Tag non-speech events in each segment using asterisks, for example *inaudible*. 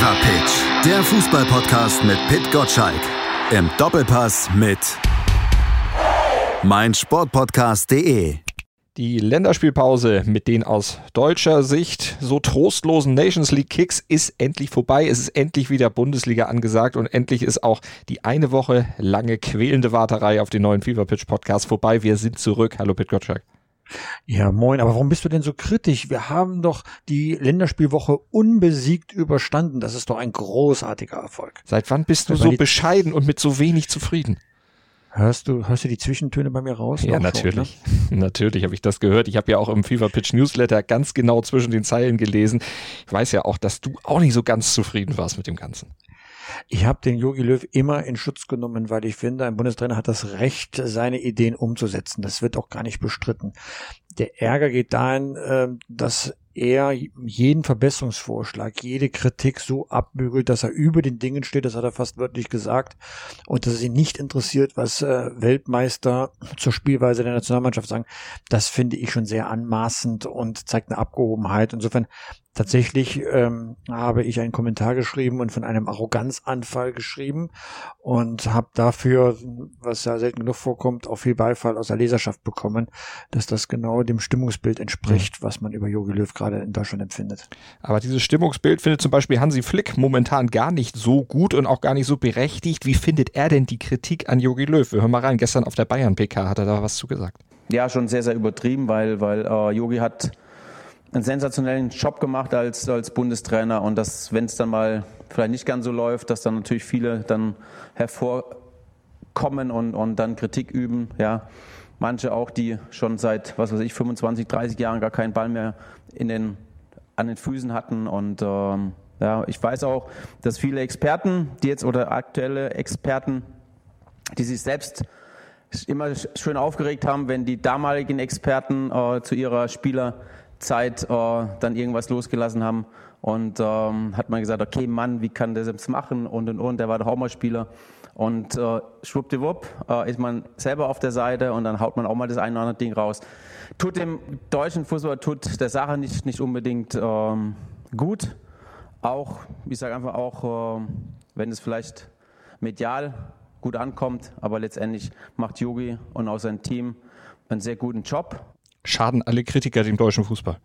Fever Pitch, der Fußballpodcast mit Pit Gottschalk. Im Doppelpass mit meinsportpodcast.de. Die Länderspielpause mit den aus deutscher Sicht so trostlosen Nations League Kicks ist endlich vorbei. Es ist endlich wieder Bundesliga angesagt und endlich ist auch die eine Woche lange quälende Warterei auf den neuen Fever Pitch Podcast vorbei. Wir sind zurück. Hallo Pit Gottschalk. Ja, moin, aber warum bist du denn so kritisch? Wir haben doch die Länderspielwoche unbesiegt überstanden. Das ist doch ein großartiger Erfolg. Seit wann bist du so bescheiden und mit so wenig zufrieden? Hörst du, hörst du die Zwischentöne bei mir raus? Ja, natürlich. Schon, ne? *laughs* Natürlich habe ich das gehört. Ich habe ja auch im Fever Pitch Newsletter ganz genau zwischen den Zeilen gelesen. Ich weiß ja auch, dass du auch nicht so ganz zufrieden warst mit dem Ganzen. Ich habe den Yogi Löw immer in Schutz genommen, weil ich finde, ein Bundestrainer hat das Recht, seine Ideen umzusetzen. Das wird auch gar nicht bestritten. Der Ärger geht dahin, ähm, dass er jeden Verbesserungsvorschlag, jede Kritik so abbügelt, dass er über den Dingen steht, das hat er fast wörtlich gesagt, und dass es ihn nicht interessiert, was äh, Weltmeister zur Spielweise der Nationalmannschaft sagen, das finde ich schon sehr anmaßend und zeigt eine Abgehobenheit. Insofern Tatsächlich ähm, habe ich einen Kommentar geschrieben und von einem Arroganzanfall geschrieben und habe dafür, was ja selten genug vorkommt, auch viel Beifall aus der Leserschaft bekommen, dass das genau dem Stimmungsbild entspricht, was man über Jogi Löw gerade in Deutschland empfindet. Aber dieses Stimmungsbild findet zum Beispiel Hansi Flick momentan gar nicht so gut und auch gar nicht so berechtigt. Wie findet er denn die Kritik an Jogi Löw? Wir hören mal rein. Gestern auf der Bayern-PK hat er da was zugesagt. Ja, schon sehr, sehr übertrieben, weil, weil Jogi äh, hat einen sensationellen Job gemacht als, als Bundestrainer und dass, wenn es dann mal vielleicht nicht ganz so läuft, dass dann natürlich viele dann hervorkommen und, und dann Kritik üben. Ja. Manche auch, die schon seit, was weiß ich, 25, 30 Jahren gar keinen Ball mehr in den, an den Füßen hatten und ähm, ja, ich weiß auch, dass viele Experten, die jetzt oder aktuelle Experten, die sich selbst immer schön aufgeregt haben, wenn die damaligen Experten äh, zu ihrer Spieler Zeit äh, dann irgendwas losgelassen haben. Und ähm, hat man gesagt, okay, Mann, wie kann der selbst machen und und und, der war doch auch mal Spieler. Und äh, schwuppdiwupp äh, ist man selber auf der Seite und dann haut man auch mal das eine oder andere Ding raus. Tut dem deutschen Fußball, tut der Sache nicht, nicht unbedingt ähm, gut. Auch, ich sage einfach auch, äh, wenn es vielleicht medial gut ankommt, aber letztendlich macht Yogi und auch sein Team einen sehr guten Job schaden alle Kritiker dem deutschen Fußball.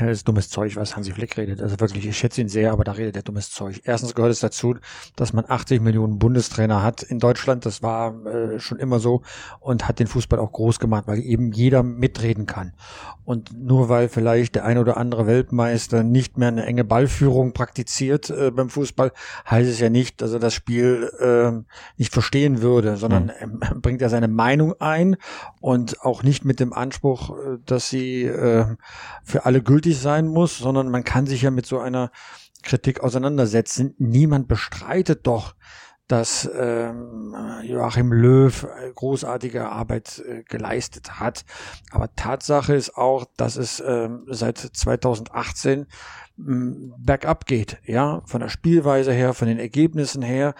Das ist dummes Zeug, was Hansi Flick redet. Also wirklich, ich schätze ihn sehr, aber da redet er dummes Zeug. Erstens gehört es dazu, dass man 80 Millionen Bundestrainer hat in Deutschland. Das war äh, schon immer so und hat den Fußball auch groß gemacht, weil eben jeder mitreden kann. Und nur weil vielleicht der ein oder andere Weltmeister nicht mehr eine enge Ballführung praktiziert äh, beim Fußball, heißt es ja nicht, dass er das Spiel äh, nicht verstehen würde, sondern mhm. er bringt er seine Meinung ein und auch nicht mit dem Anspruch, äh, dass sie äh, für alle gültig sein muss, sondern man kann sich ja mit so einer Kritik auseinandersetzen. Niemand bestreitet doch, dass ähm, Joachim Löw großartige Arbeit äh, geleistet hat. Aber Tatsache ist auch, dass es ähm, seit 2018 bergab geht, ja, von der Spielweise her, von den Ergebnissen her.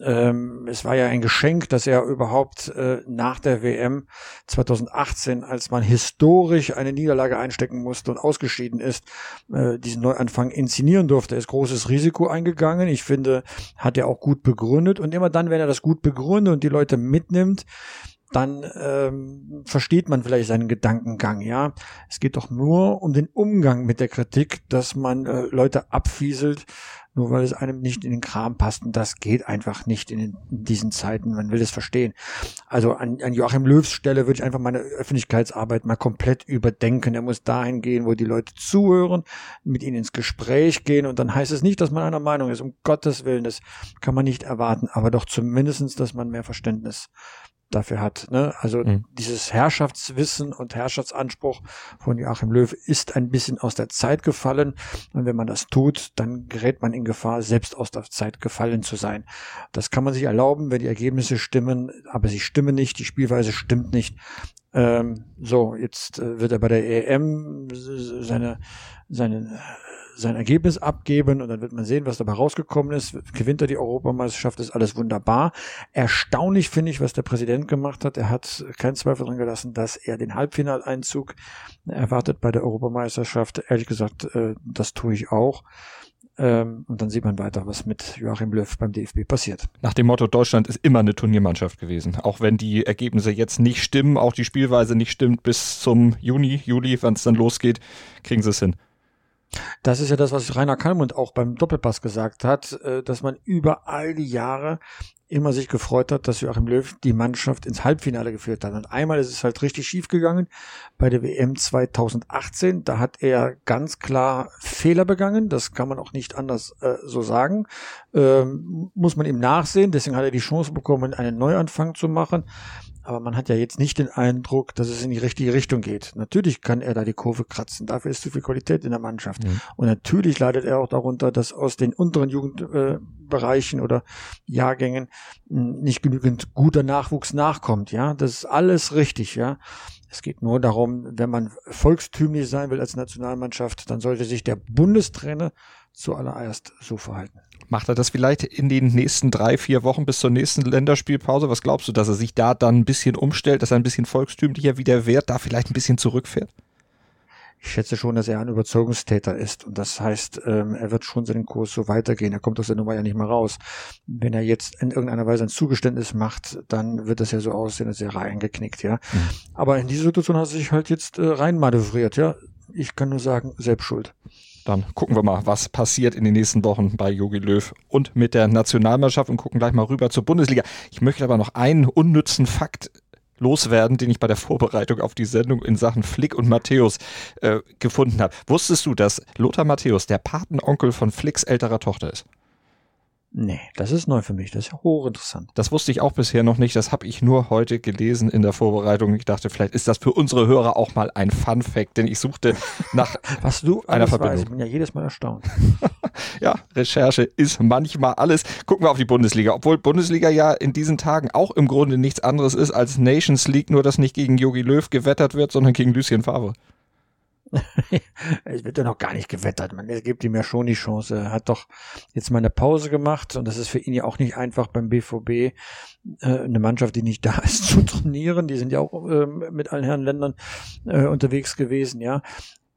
Ähm, es war ja ein Geschenk, dass er überhaupt äh, nach der WM 2018, als man historisch eine Niederlage einstecken musste und ausgeschieden ist, äh, diesen Neuanfang inszenieren durfte. Er ist großes Risiko eingegangen. Ich finde, hat er auch gut begründet. Und immer dann, wenn er das gut begründet und die Leute mitnimmt, dann ähm, versteht man vielleicht seinen Gedankengang, ja. Es geht doch nur um den Umgang mit der Kritik, dass man äh, Leute abfieselt, nur weil es einem nicht in den Kram passt. Und das geht einfach nicht in, den, in diesen Zeiten. Man will es verstehen. Also an, an Joachim Löws Stelle würde ich einfach meine Öffentlichkeitsarbeit mal komplett überdenken. Er muss dahin gehen, wo die Leute zuhören, mit ihnen ins Gespräch gehen. Und dann heißt es nicht, dass man einer Meinung ist. Um Gottes Willen, das kann man nicht erwarten. Aber doch zumindestens, dass man mehr Verständnis dafür hat. Ne? Also mhm. dieses Herrschaftswissen und Herrschaftsanspruch von Joachim Löw ist ein bisschen aus der Zeit gefallen. Und wenn man das tut, dann gerät man in Gefahr, selbst aus der Zeit gefallen zu sein. Das kann man sich erlauben, wenn die Ergebnisse stimmen, aber sie stimmen nicht, die Spielweise stimmt nicht. Ähm, so, jetzt äh, wird er bei der EM seine, seine sein Ergebnis abgeben und dann wird man sehen, was dabei rausgekommen ist. Gewinnt er die Europameisterschaft, ist alles wunderbar. Erstaunlich finde ich, was der Präsident gemacht hat. Er hat keinen Zweifel dran gelassen, dass er den Halbfinaleinzug erwartet bei der Europameisterschaft. Ehrlich gesagt, äh, das tue ich auch. Ähm, und dann sieht man weiter, was mit Joachim Löw beim DFB passiert. Nach dem Motto, Deutschland ist immer eine Turniermannschaft gewesen. Auch wenn die Ergebnisse jetzt nicht stimmen, auch die Spielweise nicht stimmt, bis zum Juni, Juli, wenn es dann losgeht, kriegen sie es hin. Das ist ja das, was Rainer Kallmund auch beim Doppelpass gesagt hat, äh, dass man über all die Jahre immer sich gefreut hat, dass Joachim Löw die Mannschaft ins Halbfinale geführt hat. Und einmal ist es halt richtig schief gegangen bei der WM 2018. Da hat er ganz klar Fehler begangen. Das kann man auch nicht anders äh, so sagen. Ähm, muss man ihm nachsehen. Deswegen hat er die Chance bekommen, einen Neuanfang zu machen. Aber man hat ja jetzt nicht den Eindruck, dass es in die richtige Richtung geht. Natürlich kann er da die Kurve kratzen. Dafür ist zu viel Qualität in der Mannschaft. Mhm. Und natürlich leidet er auch darunter, dass aus den unteren Jugendbereichen äh, oder Jahrgängen hm, nicht genügend guter Nachwuchs nachkommt. Ja, das ist alles richtig. Ja, es geht nur darum, wenn man volkstümlich sein will als Nationalmannschaft, dann sollte sich der Bundestrainer zuallererst so verhalten. Macht er das vielleicht in den nächsten drei, vier Wochen bis zur nächsten Länderspielpause? Was glaubst du, dass er sich da dann ein bisschen umstellt, dass er ein bisschen volkstümlicher wieder wird, da vielleicht ein bisschen zurückfährt? Ich schätze schon, dass er ein Überzeugungstäter ist. Und das heißt, ähm, er wird schon seinen Kurs so weitergehen. Er kommt aus der Nummer ja nicht mehr raus. Wenn er jetzt in irgendeiner Weise ein Zugeständnis macht, dann wird das ja so aussehen, als wäre er eingeknickt, ja. Mhm. Aber in diese Situation hat er sich halt jetzt äh, reinmanövriert, ja. Ich kann nur sagen, selbst schuld. Dann gucken wir mal, was passiert in den nächsten Wochen bei Jogi Löw und mit der Nationalmannschaft und gucken gleich mal rüber zur Bundesliga. Ich möchte aber noch einen unnützen Fakt loswerden, den ich bei der Vorbereitung auf die Sendung in Sachen Flick und Matthäus äh, gefunden habe. Wusstest du, dass Lothar Matthäus der Patenonkel von Flicks älterer Tochter ist? Nee, das ist neu für mich. Das ist ja hochinteressant. Das wusste ich auch bisher noch nicht. Das habe ich nur heute gelesen in der Vorbereitung. Ich dachte, vielleicht ist das für unsere Hörer auch mal ein Fun Fact, denn ich suchte nach *laughs* Was du einer Verbindung. Weißt. Ich bin ja jedes Mal erstaunt. *laughs* ja, Recherche ist manchmal alles. Gucken wir auf die Bundesliga. Obwohl Bundesliga ja in diesen Tagen auch im Grunde nichts anderes ist als Nations League, nur dass nicht gegen Jogi Löw gewettert wird, sondern gegen Lucien Favre. Es wird ja noch gar nicht gewettert. Man gibt ihm ja schon die Chance. Er hat doch jetzt mal eine Pause gemacht und das ist für ihn ja auch nicht einfach beim BVB äh, eine Mannschaft, die nicht da *laughs* ist, zu trainieren. Die sind ja auch äh, mit allen Herren Ländern äh, unterwegs gewesen, ja.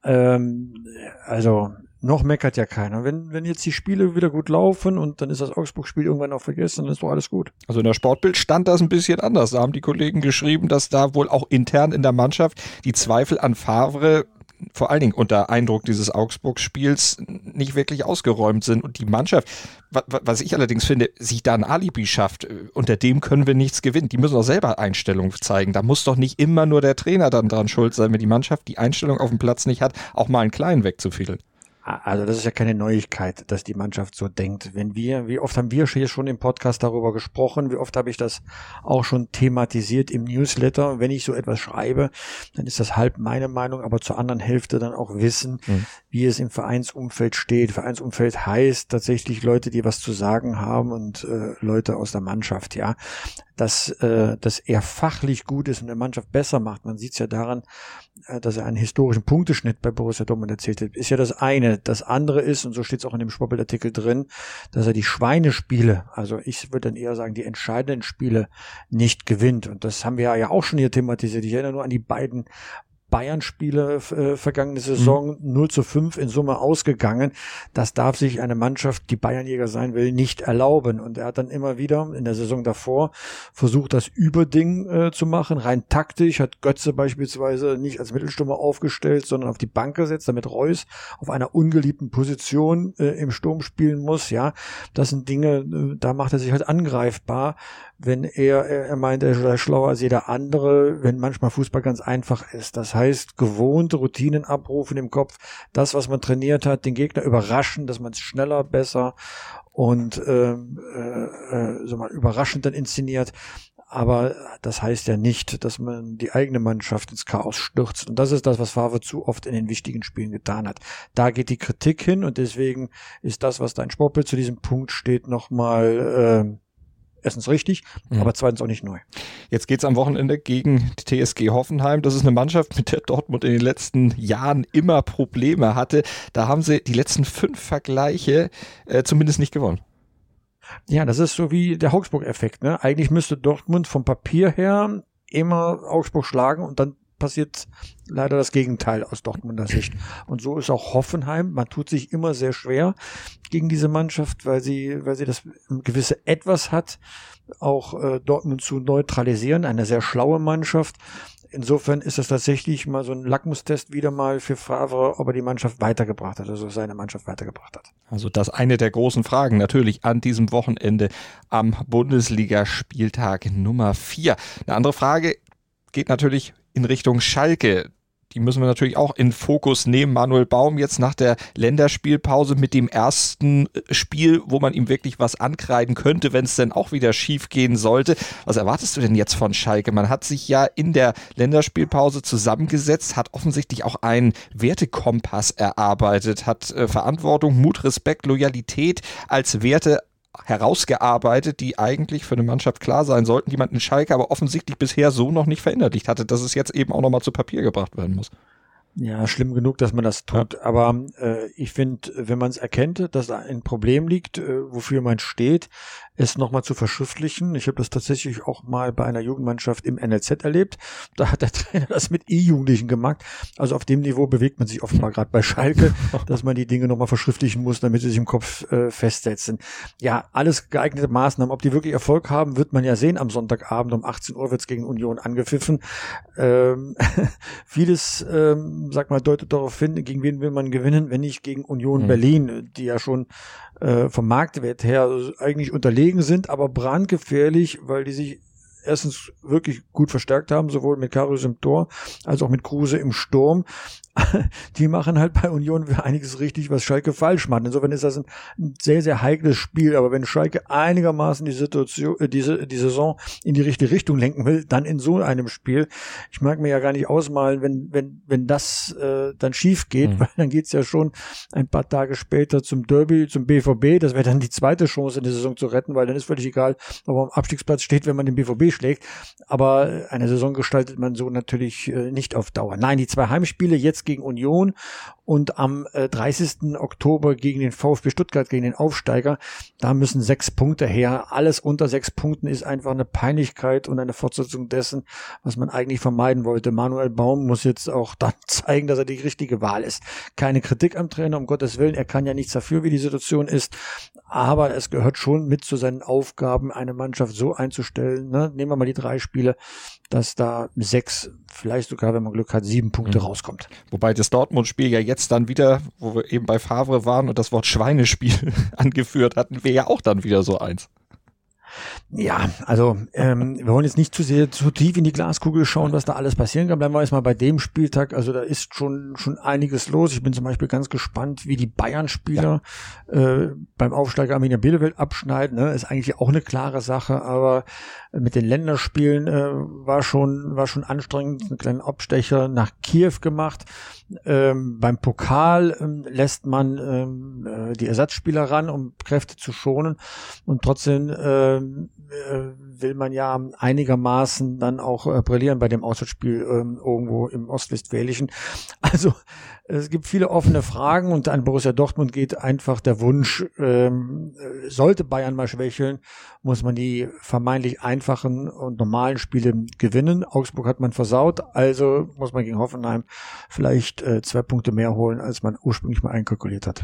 Ähm, also noch meckert ja keiner. Wenn, wenn jetzt die Spiele wieder gut laufen und dann ist das Augsburg-Spiel irgendwann auch vergessen, dann ist doch alles gut. Also in der Sportbild stand das ein bisschen anders. Da haben die Kollegen geschrieben, dass da wohl auch intern in der Mannschaft die Zweifel an Favre vor allen Dingen unter Eindruck dieses Augsburg-Spiels nicht wirklich ausgeräumt sind und die Mannschaft, was ich allerdings finde, sich da ein Alibi schafft, äh, unter dem können wir nichts gewinnen. Die müssen doch selber Einstellung zeigen. Da muss doch nicht immer nur der Trainer dann dran schuld sein, wenn die Mannschaft die Einstellung auf dem Platz nicht hat, auch mal einen Kleinen wegzufiedeln. Also das ist ja keine Neuigkeit, dass die Mannschaft so denkt. Wenn wir, wie oft haben wir hier schon im Podcast darüber gesprochen, wie oft habe ich das auch schon thematisiert im Newsletter. Wenn ich so etwas schreibe, dann ist das halb meine Meinung, aber zur anderen Hälfte dann auch Wissen, mhm. wie es im Vereinsumfeld steht. Vereinsumfeld heißt tatsächlich Leute, die was zu sagen haben und äh, Leute aus der Mannschaft, ja dass, äh, dass er fachlich gut ist und der Mannschaft besser macht. Man sieht es ja daran, dass er einen historischen Punkteschnitt bei Borussia Dortmund erzielt hat. Ist ja das eine. Das andere ist, und so steht es auch in dem Sportbildartikel drin, dass er die Schweinespiele, also ich würde dann eher sagen, die entscheidenden Spiele nicht gewinnt. Und das haben wir ja auch schon hier thematisiert. Ich erinnere nur an die beiden Bayern-Spiele äh, vergangene Saison mhm. 0 zu 5 in Summe ausgegangen. Das darf sich eine Mannschaft, die Bayernjäger sein will, nicht erlauben. Und er hat dann immer wieder in der Saison davor versucht, das Überding äh, zu machen. Rein taktisch hat Götze beispielsweise nicht als Mittelstürmer aufgestellt, sondern auf die Bank gesetzt, damit Reus auf einer ungeliebten Position äh, im Sturm spielen muss. Ja, das sind Dinge, äh, da macht er sich halt angreifbar wenn er, er meint, er sei schlauer als jeder andere, wenn manchmal Fußball ganz einfach ist. Das heißt, gewohnte Routinen abrufen im Kopf, das, was man trainiert hat, den Gegner überraschen, dass man es schneller, besser und ähm, äh, äh, so mal überraschend dann inszeniert. Aber das heißt ja nicht, dass man die eigene Mannschaft ins Chaos stürzt. Und das ist das, was Favre zu oft in den wichtigen Spielen getan hat. Da geht die Kritik hin und deswegen ist das, was da in Sportbild zu diesem Punkt steht, nochmal äh, erstens richtig, mhm. aber zweitens auch nicht neu. Jetzt geht's am Wochenende gegen die TSG Hoffenheim. Das ist eine Mannschaft, mit der Dortmund in den letzten Jahren immer Probleme hatte. Da haben sie die letzten fünf Vergleiche äh, zumindest nicht gewonnen. Ja, das ist so wie der Augsburg-Effekt. Ne? Eigentlich müsste Dortmund vom Papier her immer Augsburg schlagen und dann passiert leider das Gegenteil aus Dortmunder Sicht. Und so ist auch Hoffenheim. Man tut sich immer sehr schwer gegen diese Mannschaft, weil sie, weil sie das gewisse Etwas hat, auch äh, Dortmund zu neutralisieren. Eine sehr schlaue Mannschaft. Insofern ist das tatsächlich mal so ein Lackmustest wieder mal für Favre, ob er die Mannschaft weitergebracht hat, also seine Mannschaft weitergebracht hat. Also das eine der großen Fragen natürlich an diesem Wochenende am Bundesligaspieltag Nummer vier. Eine andere Frage geht natürlich in Richtung Schalke die müssen wir natürlich auch in Fokus nehmen. Manuel Baum jetzt nach der Länderspielpause mit dem ersten äh, Spiel, wo man ihm wirklich was ankreiden könnte, wenn es denn auch wieder schief gehen sollte. Was erwartest du denn jetzt von Schalke? Man hat sich ja in der Länderspielpause zusammengesetzt, hat offensichtlich auch einen Wertekompass erarbeitet, hat äh, Verantwortung, Mut, Respekt, Loyalität als Werte herausgearbeitet, die eigentlich für eine Mannschaft klar sein sollten, die man in Schalke aber offensichtlich bisher so noch nicht verinnerlicht hatte, dass es jetzt eben auch nochmal zu Papier gebracht werden muss. Ja, schlimm genug, dass man das tut. Ja. Aber äh, ich finde, wenn man es erkennt, dass da ein Problem liegt, äh, wofür man steht, es nochmal zu verschriftlichen. Ich habe das tatsächlich auch mal bei einer Jugendmannschaft im NLZ erlebt. Da hat der *laughs* Trainer das mit E-Jugendlichen gemacht. Also auf dem Niveau bewegt man sich offenbar gerade bei Schalke, *laughs* dass man die Dinge nochmal verschriftlichen muss, damit sie sich im Kopf äh, festsetzen. Ja, alles geeignete Maßnahmen. Ob die wirklich Erfolg haben, wird man ja sehen. Am Sonntagabend um 18 Uhr wird's gegen Union angepfiffen. Ähm, *laughs* vieles, ähm, sag mal, deutet darauf hin, gegen wen will man gewinnen, wenn nicht gegen Union mhm. Berlin, die ja schon äh, vom Marktwert her eigentlich unterlegen sind, aber brandgefährlich, weil die sich erstens wirklich gut verstärkt haben, sowohl mit Karius im Tor als auch mit Kruse im Sturm. *laughs* die machen halt bei Union einiges richtig, was Schalke falsch macht. Insofern ist das ein, sehr, sehr heikles Spiel. Aber wenn Schalke einigermaßen die Situation, äh, diese, die Saison in die richtige Richtung lenken will, dann in so einem Spiel. Ich mag mir ja gar nicht ausmalen, wenn, wenn, wenn das äh, dann schief geht, mhm. weil dann geht's ja schon ein paar Tage später zum Derby, zum BVB. Das wäre dann die zweite Chance in der Saison zu retten, weil dann ist völlig egal, ob man am Abstiegsplatz steht, wenn man den BVB schlägt. Aber eine Saison gestaltet man so natürlich äh, nicht auf Dauer. Nein, die zwei Heimspiele jetzt gegen Union und am äh, 30. Oktober gegen den VfB Stuttgart, gegen den Aufsteiger. Da müssen sechs Punkte her. Alles unter sechs Punkten ist einfach eine Peinlichkeit und eine Fortsetzung dessen, was man eigentlich vermeiden wollte. Manuel Baum muss jetzt auch *laughs* dann zeigen, dass er die richtige Wahl ist. Keine Kritik am Trainer, um Gottes Willen. Er kann ja nichts dafür, wie die Situation ist. Aber es gehört schon mit zu seinen Aufgaben, eine Mannschaft so einzustellen. Ne? Nehmen wir mal die drei Spiele, dass da sechs, vielleicht sogar, wenn man Glück hat, sieben Punkte mhm. rauskommt. Wobei das Dortmund-Spiel ja jetzt dann wieder, wo wir eben bei Favre waren und das Wort Schweinespiel *laughs* angeführt hatten, wäre ja auch dann wieder so eins. Ja, also ähm, wir wollen jetzt nicht zu sehr zu tief in die Glaskugel schauen, was da alles passieren kann. Bleiben wir erstmal bei dem Spieltag. Also da ist schon schon einiges los. Ich bin zum Beispiel ganz gespannt, wie die Bayern-Spieler ja. äh, beim Aufsteiger Arminia Bielefeld abschneiden. Ne? Ist eigentlich auch eine klare Sache, aber mit den Länderspielen äh, war schon war schon anstrengend. Einen kleinen Abstecher nach Kiew gemacht. Ähm, beim Pokal ähm, lässt man ähm, äh, die Ersatzspieler ran, um Kräfte zu schonen und trotzdem äh, äh, will man ja einigermaßen dann auch äh, brillieren bei dem Auswärtsspiel ähm, irgendwo im Ostwestfälischen. *laughs* Also es gibt viele offene Fragen und an Borussia Dortmund geht einfach der Wunsch, ähm, äh, sollte Bayern mal schwächeln, muss man die vermeintlich einfachen und normalen Spiele gewinnen. Augsburg hat man versaut, also muss man gegen Hoffenheim vielleicht äh, zwei Punkte mehr holen, als man ursprünglich mal einkalkuliert hat.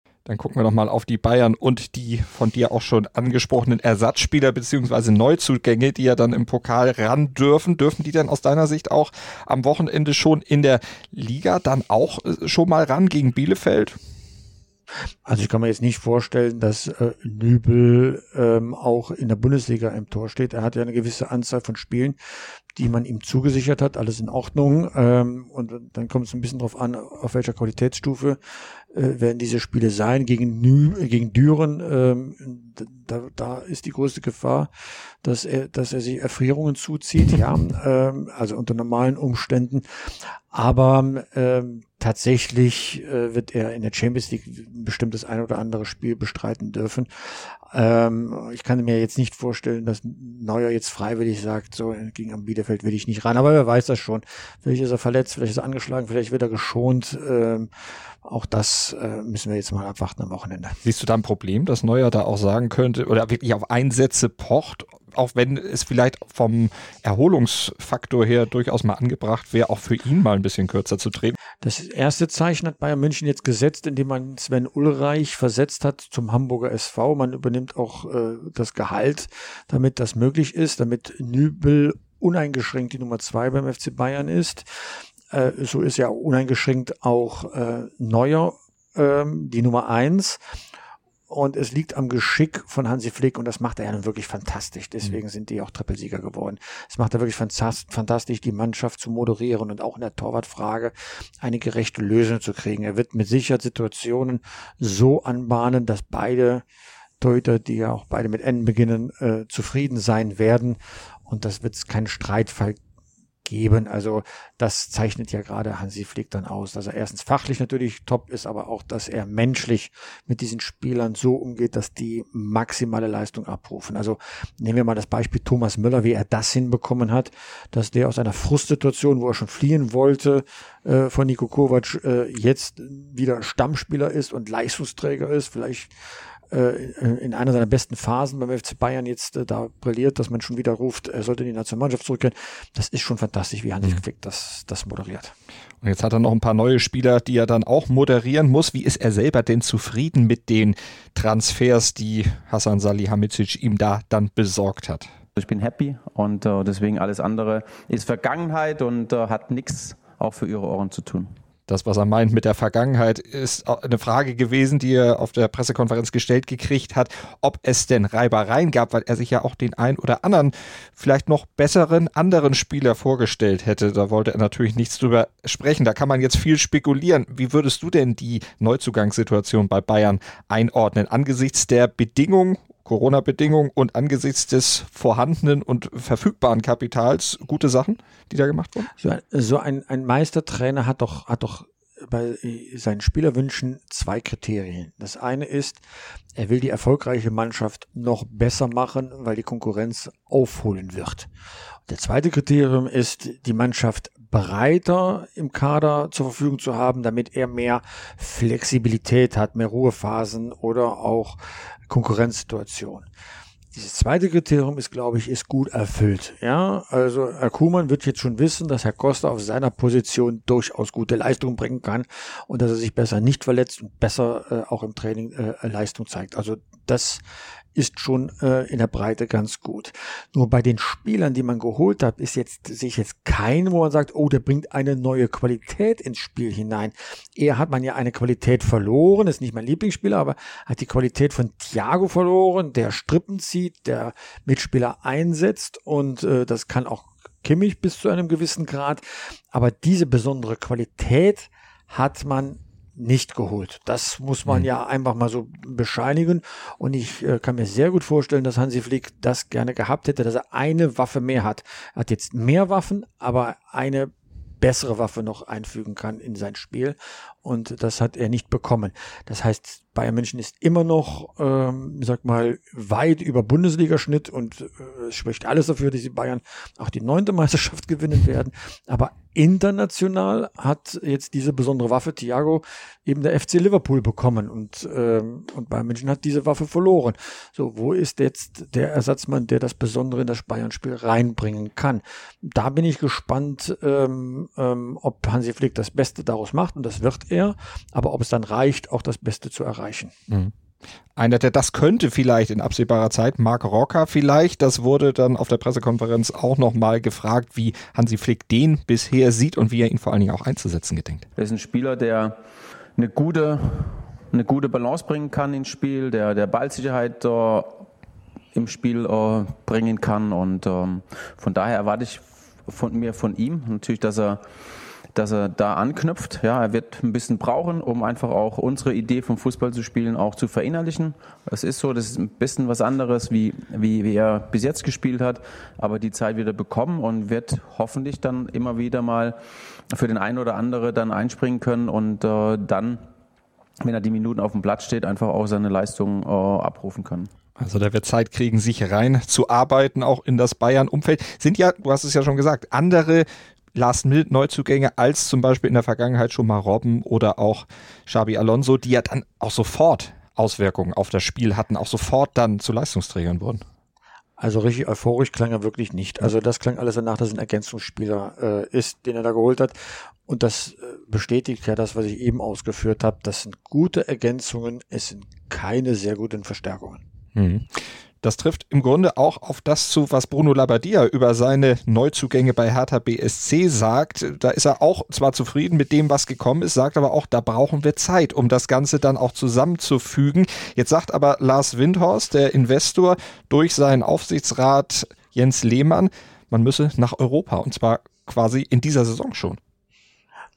Dann gucken wir nochmal auf die Bayern und die von dir auch schon angesprochenen Ersatzspieler bzw. Neuzugänge, die ja dann im Pokal ran dürfen. Dürfen die denn aus deiner Sicht auch am Wochenende schon in der Liga dann auch äh, schon mal ran gegen Bielefeld? Also ich kann mir jetzt nicht vorstellen, dass äh, Nübel ähm, auch in der Bundesliga im Tor steht. Er hat ja eine gewisse Anzahl von Spielen, die man ihm zugesichert hat. Alles in Ordnung. Ähm, und dann kommt es ein bisschen drauf an, auf welcher Qualitätsstufe äh, werden diese Spiele sein. Gegen, Nü äh, gegen Düren, ähm, da, da ist die größte Gefahr, dass er, dass er sich Erfrierungen zuzieht. ja, *laughs* ähm, also unter normalen Umständen. Aber ähm, tatsächlich äh, wird er in der Champions League bestimmt das ein oder andere Spiel bestreiten dürfen. Ähm, ich kann mir jetzt nicht vorstellen, dass Neuer jetzt freiwillig sagt, so gegen am Bielefeld will ich nicht ran. Aber wer weiß das schon. Vielleicht ist er verletzt, vielleicht ist er angeschlagen, vielleicht wird er geschont. Ähm, auch das äh, müssen wir jetzt mal abwarten am Wochenende. Siehst du da ein Problem, dass Neuer da auch sagen könnte oder wirklich auf Einsätze pocht, auch wenn es vielleicht vom Erholungsfaktor her durchaus mal angebracht wäre, auch für ihn mal ein bisschen kürzer zu treten? Das erste Zeichen hat Bayern München jetzt gesetzt, indem man Sven Ulreich versetzt hat zum Hamburger SV. Man übernimmt auch äh, das Gehalt, damit das möglich ist, damit Nübel uneingeschränkt die Nummer zwei beim FC Bayern ist. Äh, so ist ja uneingeschränkt auch äh, Neuer ähm, die Nummer eins. Und es liegt am Geschick von Hansi Flick und das macht er ja nun wirklich fantastisch. Deswegen mhm. sind die auch Trippelsieger geworden. Es macht er wirklich fantastisch, die Mannschaft zu moderieren und auch in der Torwartfrage eine gerechte Lösung zu kriegen. Er wird mit Sicherheit Situationen so anbahnen, dass beide Torhüter, die ja auch beide mit N beginnen, äh, zufrieden sein werden. Und das wird kein Streitfall geben. Also das zeichnet ja gerade Hansi Flick dann aus, dass er erstens fachlich natürlich top ist, aber auch, dass er menschlich mit diesen Spielern so umgeht, dass die maximale Leistung abrufen. Also nehmen wir mal das Beispiel Thomas Müller, wie er das hinbekommen hat, dass der aus einer Frustsituation, wo er schon fliehen wollte, äh, von Niko Kovac äh, jetzt wieder Stammspieler ist und Leistungsträger ist, vielleicht in einer seiner besten Phasen beim FC Bayern jetzt äh, da brilliert, dass man schon wieder ruft, er sollte in die Nationalmannschaft zurückkehren. Das ist schon fantastisch, wie Hansi mhm. Flick das, das moderiert. Und jetzt hat er noch ein paar neue Spieler, die er dann auch moderieren muss. Wie ist er selber denn zufrieden mit den Transfers, die Hassan Salihamidzic ihm da dann besorgt hat? Ich bin happy und äh, deswegen alles andere ist Vergangenheit und äh, hat nichts auch für ihre Ohren zu tun das, was er meint mit der Vergangenheit, ist eine Frage gewesen, die er auf der Pressekonferenz gestellt gekriegt hat, ob es denn Reibereien gab, weil er sich ja auch den ein oder anderen, vielleicht noch besseren anderen Spieler vorgestellt hätte. Da wollte er natürlich nichts drüber sprechen. Da kann man jetzt viel spekulieren. Wie würdest du denn die Neuzugangssituation bei Bayern einordnen angesichts der Bedingungen Corona-Bedingungen und angesichts des vorhandenen und verfügbaren Kapitals gute Sachen, die da gemacht wurden? So, ein, so ein, ein Meistertrainer hat doch, hat doch bei seinen Spielerwünschen zwei Kriterien. Das eine ist, er will die erfolgreiche Mannschaft noch besser machen, weil die Konkurrenz aufholen wird. Der zweite Kriterium ist, die Mannschaft breiter im Kader zur Verfügung zu haben, damit er mehr Flexibilität hat, mehr Ruhephasen oder auch Konkurrenzsituation. Dieses zweite Kriterium ist, glaube ich, ist gut erfüllt. Ja, also Herr Kuhmann wird jetzt schon wissen, dass Herr Costa auf seiner Position durchaus gute Leistung bringen kann und dass er sich besser nicht verletzt und besser äh, auch im Training äh, Leistung zeigt. Also das ist schon äh, in der Breite ganz gut. Nur bei den Spielern, die man geholt hat, ist jetzt sehe ich jetzt keinen, wo man sagt, oh, der bringt eine neue Qualität ins Spiel hinein. Eher hat man ja eine Qualität verloren, ist nicht mein Lieblingsspieler, aber hat die Qualität von Thiago verloren, der Strippen zieht, der Mitspieler einsetzt und äh, das kann auch Kimmich bis zu einem gewissen Grad. Aber diese besondere Qualität hat man nicht geholt. Das muss man mhm. ja einfach mal so bescheinigen. Und ich äh, kann mir sehr gut vorstellen, dass Hansi Flick das gerne gehabt hätte, dass er eine Waffe mehr hat. Er hat jetzt mehr Waffen, aber eine bessere Waffe noch einfügen kann in sein Spiel. Und das hat er nicht bekommen. Das heißt, Bayern München ist immer noch, ähm, sag mal, weit über Bundesligaschnitt und äh, spricht alles dafür, dass die Bayern auch die neunte Meisterschaft *laughs* gewinnen werden. Aber international hat jetzt diese besondere Waffe Thiago eben der FC Liverpool bekommen und ähm, und Bayern München hat diese Waffe verloren. So, wo ist jetzt der Ersatzmann, der das Besondere in das Bayern-Spiel reinbringen kann? Da bin ich gespannt, ähm, ähm, ob Hansi Flick das Beste daraus macht und das wird er, aber ob es dann reicht, auch das Beste zu erreichen. Mhm. Einer, der das könnte vielleicht in absehbarer Zeit, Marc Rocker vielleicht, das wurde dann auf der Pressekonferenz auch nochmal gefragt, wie Hansi Flick den bisher sieht und wie er ihn vor allen Dingen auch einzusetzen gedenkt. Er ist ein Spieler, der eine gute, eine gute Balance bringen kann ins Spiel, der, der Ballsicherheit äh, im Spiel äh, bringen kann und ähm, von daher erwarte ich von mir, von ihm natürlich, dass er dass er da anknüpft. Ja, er wird ein bisschen brauchen, um einfach auch unsere Idee vom Fußball zu spielen auch zu verinnerlichen. Es ist so, das ist ein bisschen was anderes, wie, wie, wie er bis jetzt gespielt hat, aber die Zeit wieder bekommen und wird hoffentlich dann immer wieder mal für den einen oder andere dann einspringen können und äh, dann, wenn er die Minuten auf dem Platz steht, einfach auch seine Leistung äh, abrufen können. Also der wird Zeit kriegen, sich rein zu arbeiten, auch in das Bayern-Umfeld. Sind ja, du hast es ja schon gesagt, andere Last-Minute-Neuzugänge als zum Beispiel in der Vergangenheit schon mal Robben oder auch Xabi Alonso, die ja dann auch sofort Auswirkungen auf das Spiel hatten, auch sofort dann zu Leistungsträgern wurden. Also richtig euphorisch klang er wirklich nicht. Also das klang alles danach, dass er ein Ergänzungsspieler äh, ist, den er da geholt hat. Und das äh, bestätigt ja das, was ich eben ausgeführt habe. Das sind gute Ergänzungen, es sind keine sehr guten Verstärkungen. Mhm. Das trifft im Grunde auch auf das zu, was Bruno Labbadia über seine Neuzugänge bei Hertha BSC sagt. Da ist er auch zwar zufrieden mit dem, was gekommen ist, sagt aber auch, da brauchen wir Zeit, um das Ganze dann auch zusammenzufügen. Jetzt sagt aber Lars Windhorst, der Investor, durch seinen Aufsichtsrat Jens Lehmann, man müsse nach Europa und zwar quasi in dieser Saison schon.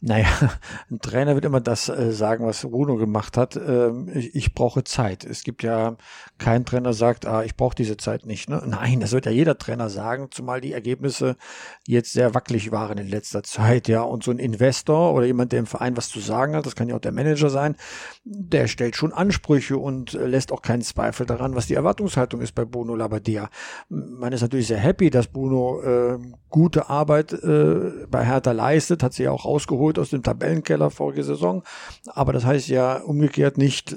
Naja, *laughs* ein Trainer wird immer das äh, sagen, was Bruno gemacht hat. Ähm, ich, ich, brauche Zeit. Es gibt ja kein Trainer sagt, ah, ich brauche diese Zeit nicht. Ne? Nein, das wird ja jeder Trainer sagen, zumal die Ergebnisse jetzt sehr wackelig waren in letzter Zeit. Ja, und so ein Investor oder jemand, der im Verein was zu sagen hat, das kann ja auch der Manager sein, der stellt schon Ansprüche und äh, lässt auch keinen Zweifel daran, was die Erwartungshaltung ist bei Bruno Labbadia. Man ist natürlich sehr happy, dass Bruno äh, gute Arbeit äh, bei Hertha leistet, hat sie ja auch rausgeholt aus dem Tabellenkeller vorige Saison. Aber das heißt ja umgekehrt nicht,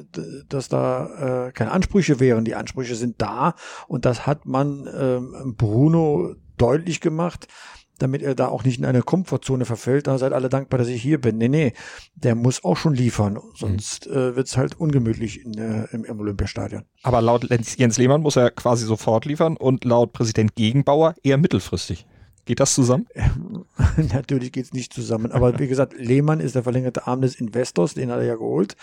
dass da äh, keine Ansprüche wären. Die Ansprüche sind da und das hat man ähm, Bruno deutlich gemacht damit er da auch nicht in eine Komfortzone verfällt. Da seid alle dankbar, dass ich hier bin. Nee, nee, der muss auch schon liefern, sonst mhm. äh, wird's halt ungemütlich in, äh, im, im Olympiastadion. Aber laut Jens Lehmann muss er quasi sofort liefern und laut Präsident Gegenbauer eher mittelfristig. Geht das zusammen? *laughs* Natürlich geht es nicht zusammen. Aber wie gesagt, Lehmann ist der verlängerte Arm des Investors, den hat er ja geholt,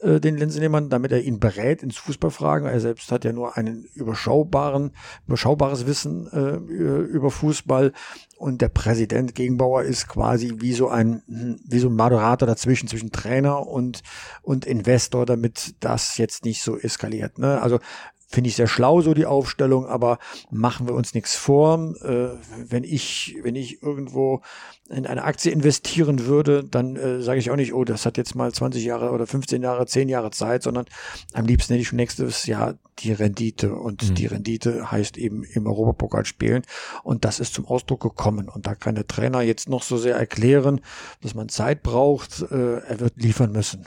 äh, den Linsen Lehmann, damit er ihn berät ins Fußballfragen. Er selbst hat ja nur einen überschaubaren, überschaubares Wissen äh, über Fußball. Und der Präsident Gegenbauer ist quasi wie so ein, wie so ein Moderator dazwischen, zwischen Trainer und, und Investor, damit das jetzt nicht so eskaliert. Ne? Also Finde ich sehr schlau, so die Aufstellung, aber machen wir uns nichts vor. Äh, wenn ich, wenn ich irgendwo in eine Aktie investieren würde, dann äh, sage ich auch nicht, oh, das hat jetzt mal 20 Jahre oder 15 Jahre, 10 Jahre Zeit, sondern am liebsten hätte ich schon nächstes Jahr die Rendite. Und mhm. die Rendite heißt eben im Europapokal spielen. Und das ist zum Ausdruck gekommen. Und da kann der Trainer jetzt noch so sehr erklären, dass man Zeit braucht. Äh, er wird liefern müssen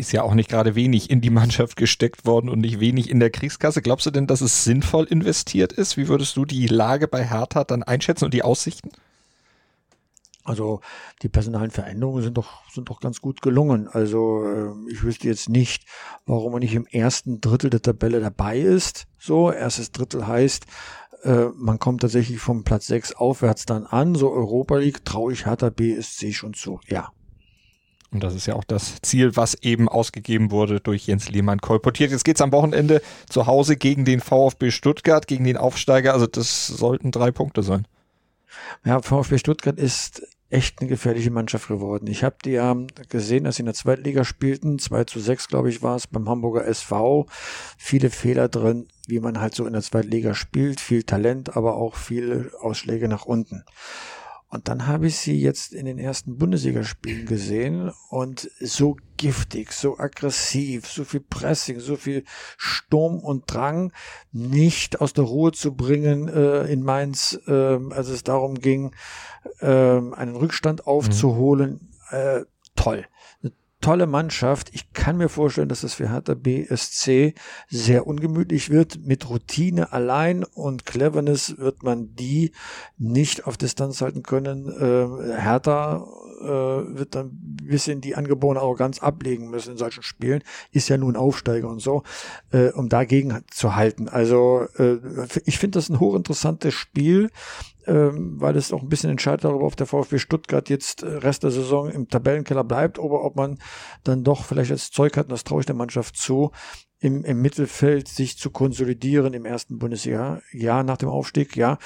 ist ja auch nicht gerade wenig in die Mannschaft gesteckt worden und nicht wenig in der Kriegskasse. Glaubst du denn, dass es sinnvoll investiert ist? Wie würdest du die Lage bei Hertha dann einschätzen und die Aussichten? Also die personalen Veränderungen sind doch, sind doch ganz gut gelungen. Also äh, ich wüsste jetzt nicht, warum man nicht im ersten Drittel der Tabelle dabei ist. So, erstes Drittel heißt, äh, man kommt tatsächlich vom Platz 6 aufwärts dann an. So Europa League traue ich Hertha BSC schon zu. Ja. Und das ist ja auch das Ziel, was eben ausgegeben wurde durch Jens Lehmann kolportiert. Jetzt geht es am Wochenende zu Hause gegen den VfB Stuttgart, gegen den Aufsteiger. Also das sollten drei Punkte sein. Ja, VfB Stuttgart ist echt eine gefährliche Mannschaft geworden. Ich habe die ja gesehen, dass sie in der Zweitliga spielten. 2 zu 6, glaube ich, war es beim Hamburger SV. Viele Fehler drin, wie man halt so in der Zweitliga spielt. Viel Talent, aber auch viele Ausschläge nach unten. Und dann habe ich sie jetzt in den ersten Bundesligaspielen gesehen und so giftig, so aggressiv, so viel Pressing, so viel Sturm und Drang nicht aus der Ruhe zu bringen äh, in Mainz, äh, als es darum ging, äh, einen Rückstand aufzuholen. Mhm. Äh, toll tolle Mannschaft. Ich kann mir vorstellen, dass es für Hertha BSC sehr ungemütlich wird. Mit Routine allein und Cleverness wird man die nicht auf Distanz halten können. Äh, Hertha äh, wird dann ein bisschen die angeborene Arroganz ablegen müssen in solchen Spielen. Ist ja nun Aufsteiger und so, äh, um dagegen zu halten. Also äh, ich finde das ein hochinteressantes Spiel ähm, weil es auch ein bisschen entscheidet darüber, ob der VfB Stuttgart jetzt äh, Rest der Saison im Tabellenkeller bleibt oder ob man dann doch vielleicht das Zeug hat, und das traue ich der Mannschaft zu, im, im Mittelfeld sich zu konsolidieren im ersten Bundesjahr, ja, nach dem Aufstieg, ja.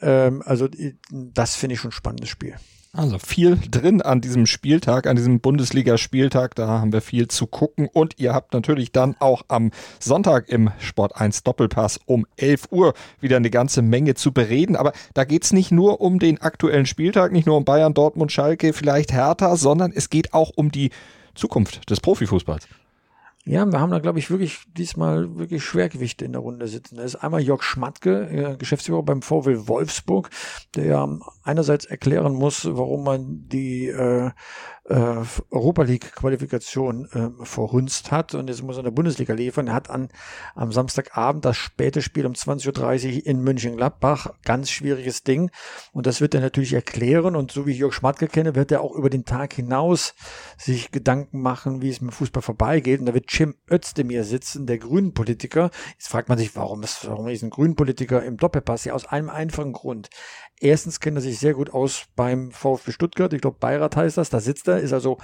Ähm, also das finde ich schon ein spannendes Spiel. Also viel drin an diesem Spieltag, an diesem Bundesligaspieltag. Da haben wir viel zu gucken. Und ihr habt natürlich dann auch am Sonntag im Sport 1 Doppelpass um 11 Uhr wieder eine ganze Menge zu bereden. Aber da geht es nicht nur um den aktuellen Spieltag, nicht nur um Bayern, Dortmund, Schalke, vielleicht Hertha, sondern es geht auch um die Zukunft des Profifußballs. Ja, wir haben da, glaube ich, wirklich diesmal wirklich Schwergewichte in der Runde sitzen. Da ist einmal Jörg Schmatke, äh, Geschäftsführer beim VW Wolfsburg, der ja einerseits erklären muss, warum man die äh, äh, Europa League Qualifikation äh, verhunzt hat und jetzt muss er in der Bundesliga liefern. Er hat an, am Samstagabend das späte Spiel um 20.30 Uhr in München-Gladbach. Ganz schwieriges Ding. Und das wird er natürlich erklären. Und so wie ich Jörg Schmatke kenne, wird er auch über den Tag hinaus sich Gedanken machen, wie es mit Fußball vorbeigeht. Und da wird Jim Özdemir sitzen, der Grünen-Politiker. Jetzt fragt man sich, warum ist, warum ist ein Grünen-Politiker im Doppelpass? Ja, aus einem einfachen Grund. Erstens kennt er sich sehr gut aus beim VfB Stuttgart. Ich glaube, Beirat heißt das. Da sitzt er, ist also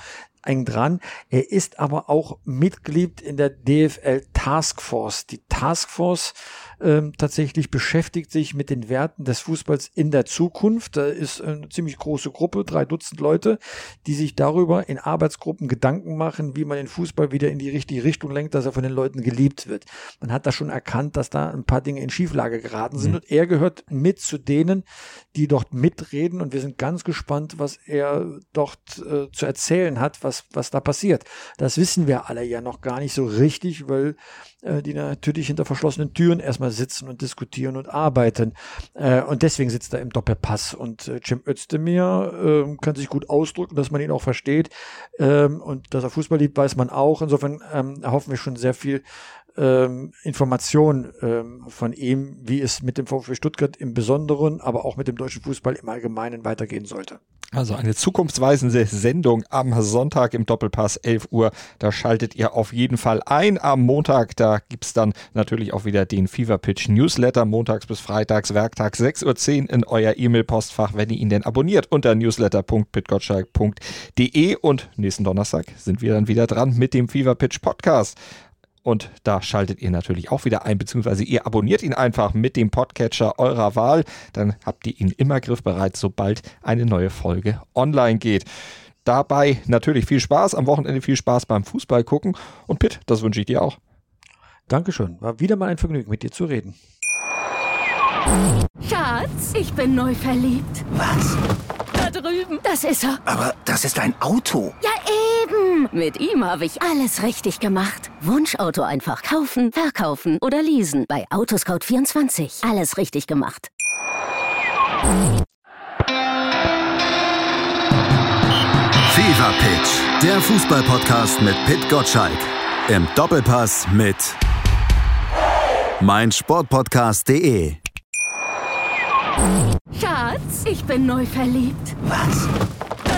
eng dran. Er ist aber auch Mitglied in der DFL Taskforce. Die Taskforce ähm, tatsächlich beschäftigt sich mit den Werten des Fußballs in der Zukunft. Da ist eine ziemlich große Gruppe, drei Dutzend Leute, die sich darüber in Arbeitsgruppen Gedanken machen, wie man den Fußball wieder in die richtige Richtung lenkt, dass er von den Leuten geliebt wird. Man hat da schon erkannt, dass da ein paar Dinge in Schieflage geraten sind mhm. und er gehört mit zu denen, die dort mitreden und wir sind ganz gespannt, was er dort äh, zu erzählen hat, was, was da passiert. Das wissen wir alle ja noch gar nicht so richtig, weil äh, die natürlich hinter verschlossenen Türen erstmal sitzen und diskutieren und arbeiten. Äh, und deswegen sitzt er im Doppelpass. Und äh, Jim Özdemir äh, kann sich gut ausdrücken, dass man ihn auch versteht. Ähm, und dass er Fußball liebt, weiß man auch. Insofern ähm, erhoffen wir schon sehr viel ähm, Information ähm, von ihm, wie es mit dem VfB Stuttgart im Besonderen, aber auch mit dem deutschen Fußball im Allgemeinen weitergehen sollte. Also eine zukunftsweisende Sendung am Sonntag im Doppelpass 11 Uhr. Da schaltet ihr auf jeden Fall ein. Am Montag, da gibt es dann natürlich auch wieder den Fever Pitch Newsletter. Montags bis Freitags, Werktag 6.10 Uhr in euer E-Mail-Postfach, wenn ihr ihn denn abonniert unter newsletter.pitgottschalk.de. Und nächsten Donnerstag sind wir dann wieder dran mit dem Fever Pitch Podcast. Und da schaltet ihr natürlich auch wieder ein, beziehungsweise ihr abonniert ihn einfach mit dem Podcatcher eurer Wahl. Dann habt ihr ihn immer griffbereit, sobald eine neue Folge online geht. Dabei natürlich viel Spaß, am Wochenende viel Spaß beim Fußball gucken. Und Pitt, das wünsche ich dir auch. Dankeschön. War wieder mal ein Vergnügen, mit dir zu reden. Schatz, ich bin neu verliebt. Was? Da drüben. Das ist er. Aber das ist ein Auto. Ja, eben. Mit ihm habe ich alles richtig gemacht. Wunschauto einfach kaufen, verkaufen oder leasen. Bei Autoscout24. Alles richtig gemacht. Fever Pitch. Der Fußballpodcast mit Pit Gottschalk. Im Doppelpass mit meinsportpodcast.de. Schatz, ich bin neu verliebt. Was?